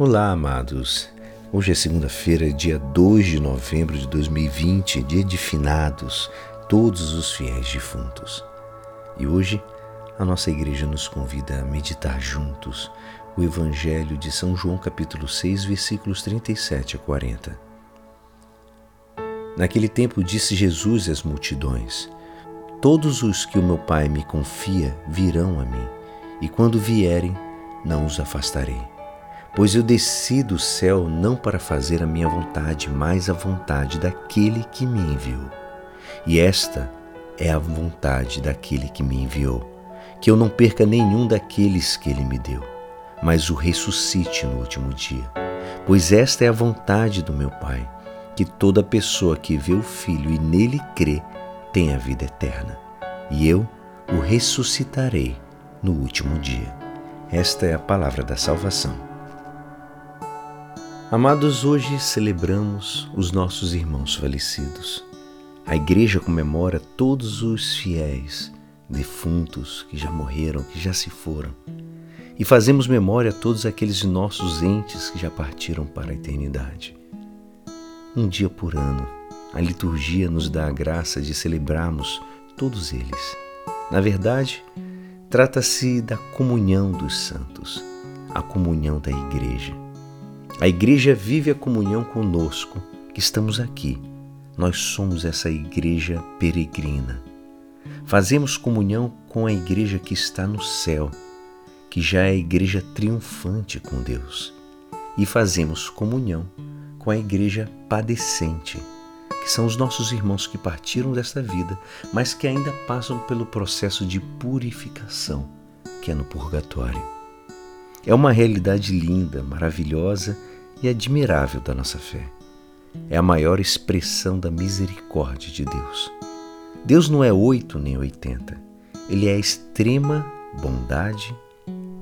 Olá, amados. Hoje é segunda-feira, dia 2 de novembro de 2020, dia de finados, todos os fiéis defuntos. E hoje a nossa igreja nos convida a meditar juntos o Evangelho de São João, capítulo 6, versículos 37 a 40. Naquele tempo disse Jesus às multidões: Todos os que o meu Pai me confia virão a mim, e quando vierem, não os afastarei Pois eu desci do céu não para fazer a minha vontade, mas a vontade daquele que me enviou. E esta é a vontade daquele que me enviou, que eu não perca nenhum daqueles que ele me deu, mas o ressuscite no último dia. Pois esta é a vontade do meu Pai, que toda pessoa que vê o Filho e nele crê tenha a vida eterna, e eu o ressuscitarei no último dia. Esta é a palavra da salvação. Amados, hoje celebramos os nossos irmãos falecidos. A igreja comemora todos os fiéis, defuntos que já morreram, que já se foram. E fazemos memória a todos aqueles nossos entes que já partiram para a eternidade. Um dia por ano, a liturgia nos dá a graça de celebrarmos todos eles. Na verdade, trata-se da comunhão dos santos, a comunhão da igreja a igreja vive a comunhão conosco, que estamos aqui. Nós somos essa igreja peregrina. Fazemos comunhão com a igreja que está no céu, que já é a igreja triunfante com Deus. E fazemos comunhão com a igreja padecente, que são os nossos irmãos que partiram desta vida, mas que ainda passam pelo processo de purificação, que é no purgatório. É uma realidade linda, maravilhosa e admirável da nossa fé. É a maior expressão da misericórdia de Deus. Deus não é oito nem oitenta, Ele é extrema bondade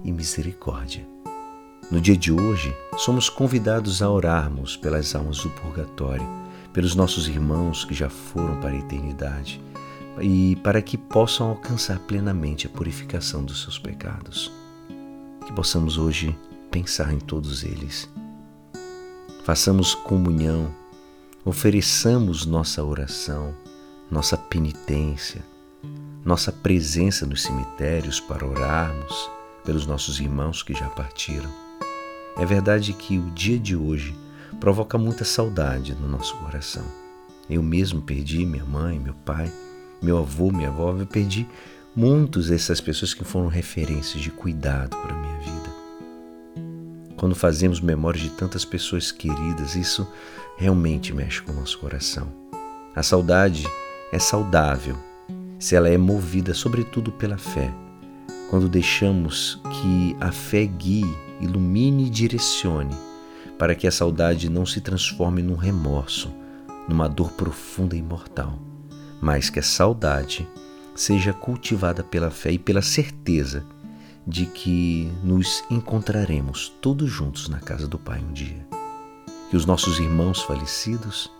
e misericórdia. No dia de hoje, somos convidados a orarmos pelas almas do purgatório, pelos nossos irmãos que já foram para a eternidade e para que possam alcançar plenamente a purificação dos seus pecados. Que possamos hoje pensar em todos eles façamos comunhão, ofereçamos nossa oração, nossa penitência, nossa presença nos cemitérios para orarmos pelos nossos irmãos que já partiram. É verdade que o dia de hoje provoca muita saudade no nosso coração. Eu mesmo perdi minha mãe, meu pai, meu avô, minha avó, eu perdi muitas dessas pessoas que foram referências de cuidado para a minha vida. Quando fazemos memória de tantas pessoas queridas, isso realmente mexe com o nosso coração. A saudade é saudável se ela é movida sobretudo pela fé. Quando deixamos que a fé guie, ilumine e direcione, para que a saudade não se transforme num remorso, numa dor profunda e mortal, mas que a saudade seja cultivada pela fé e pela certeza de que nos encontraremos todos juntos na casa do Pai um dia. Que os nossos irmãos falecidos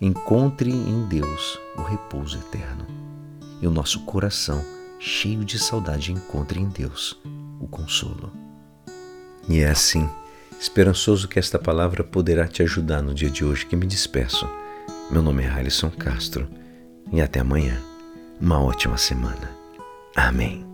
encontrem em Deus o repouso eterno e o nosso coração, cheio de saudade, encontre em Deus o consolo. E é assim, esperançoso que esta palavra poderá te ajudar no dia de hoje que me despeço. Meu nome é Alisson Castro e até amanhã. Uma ótima semana. Amém.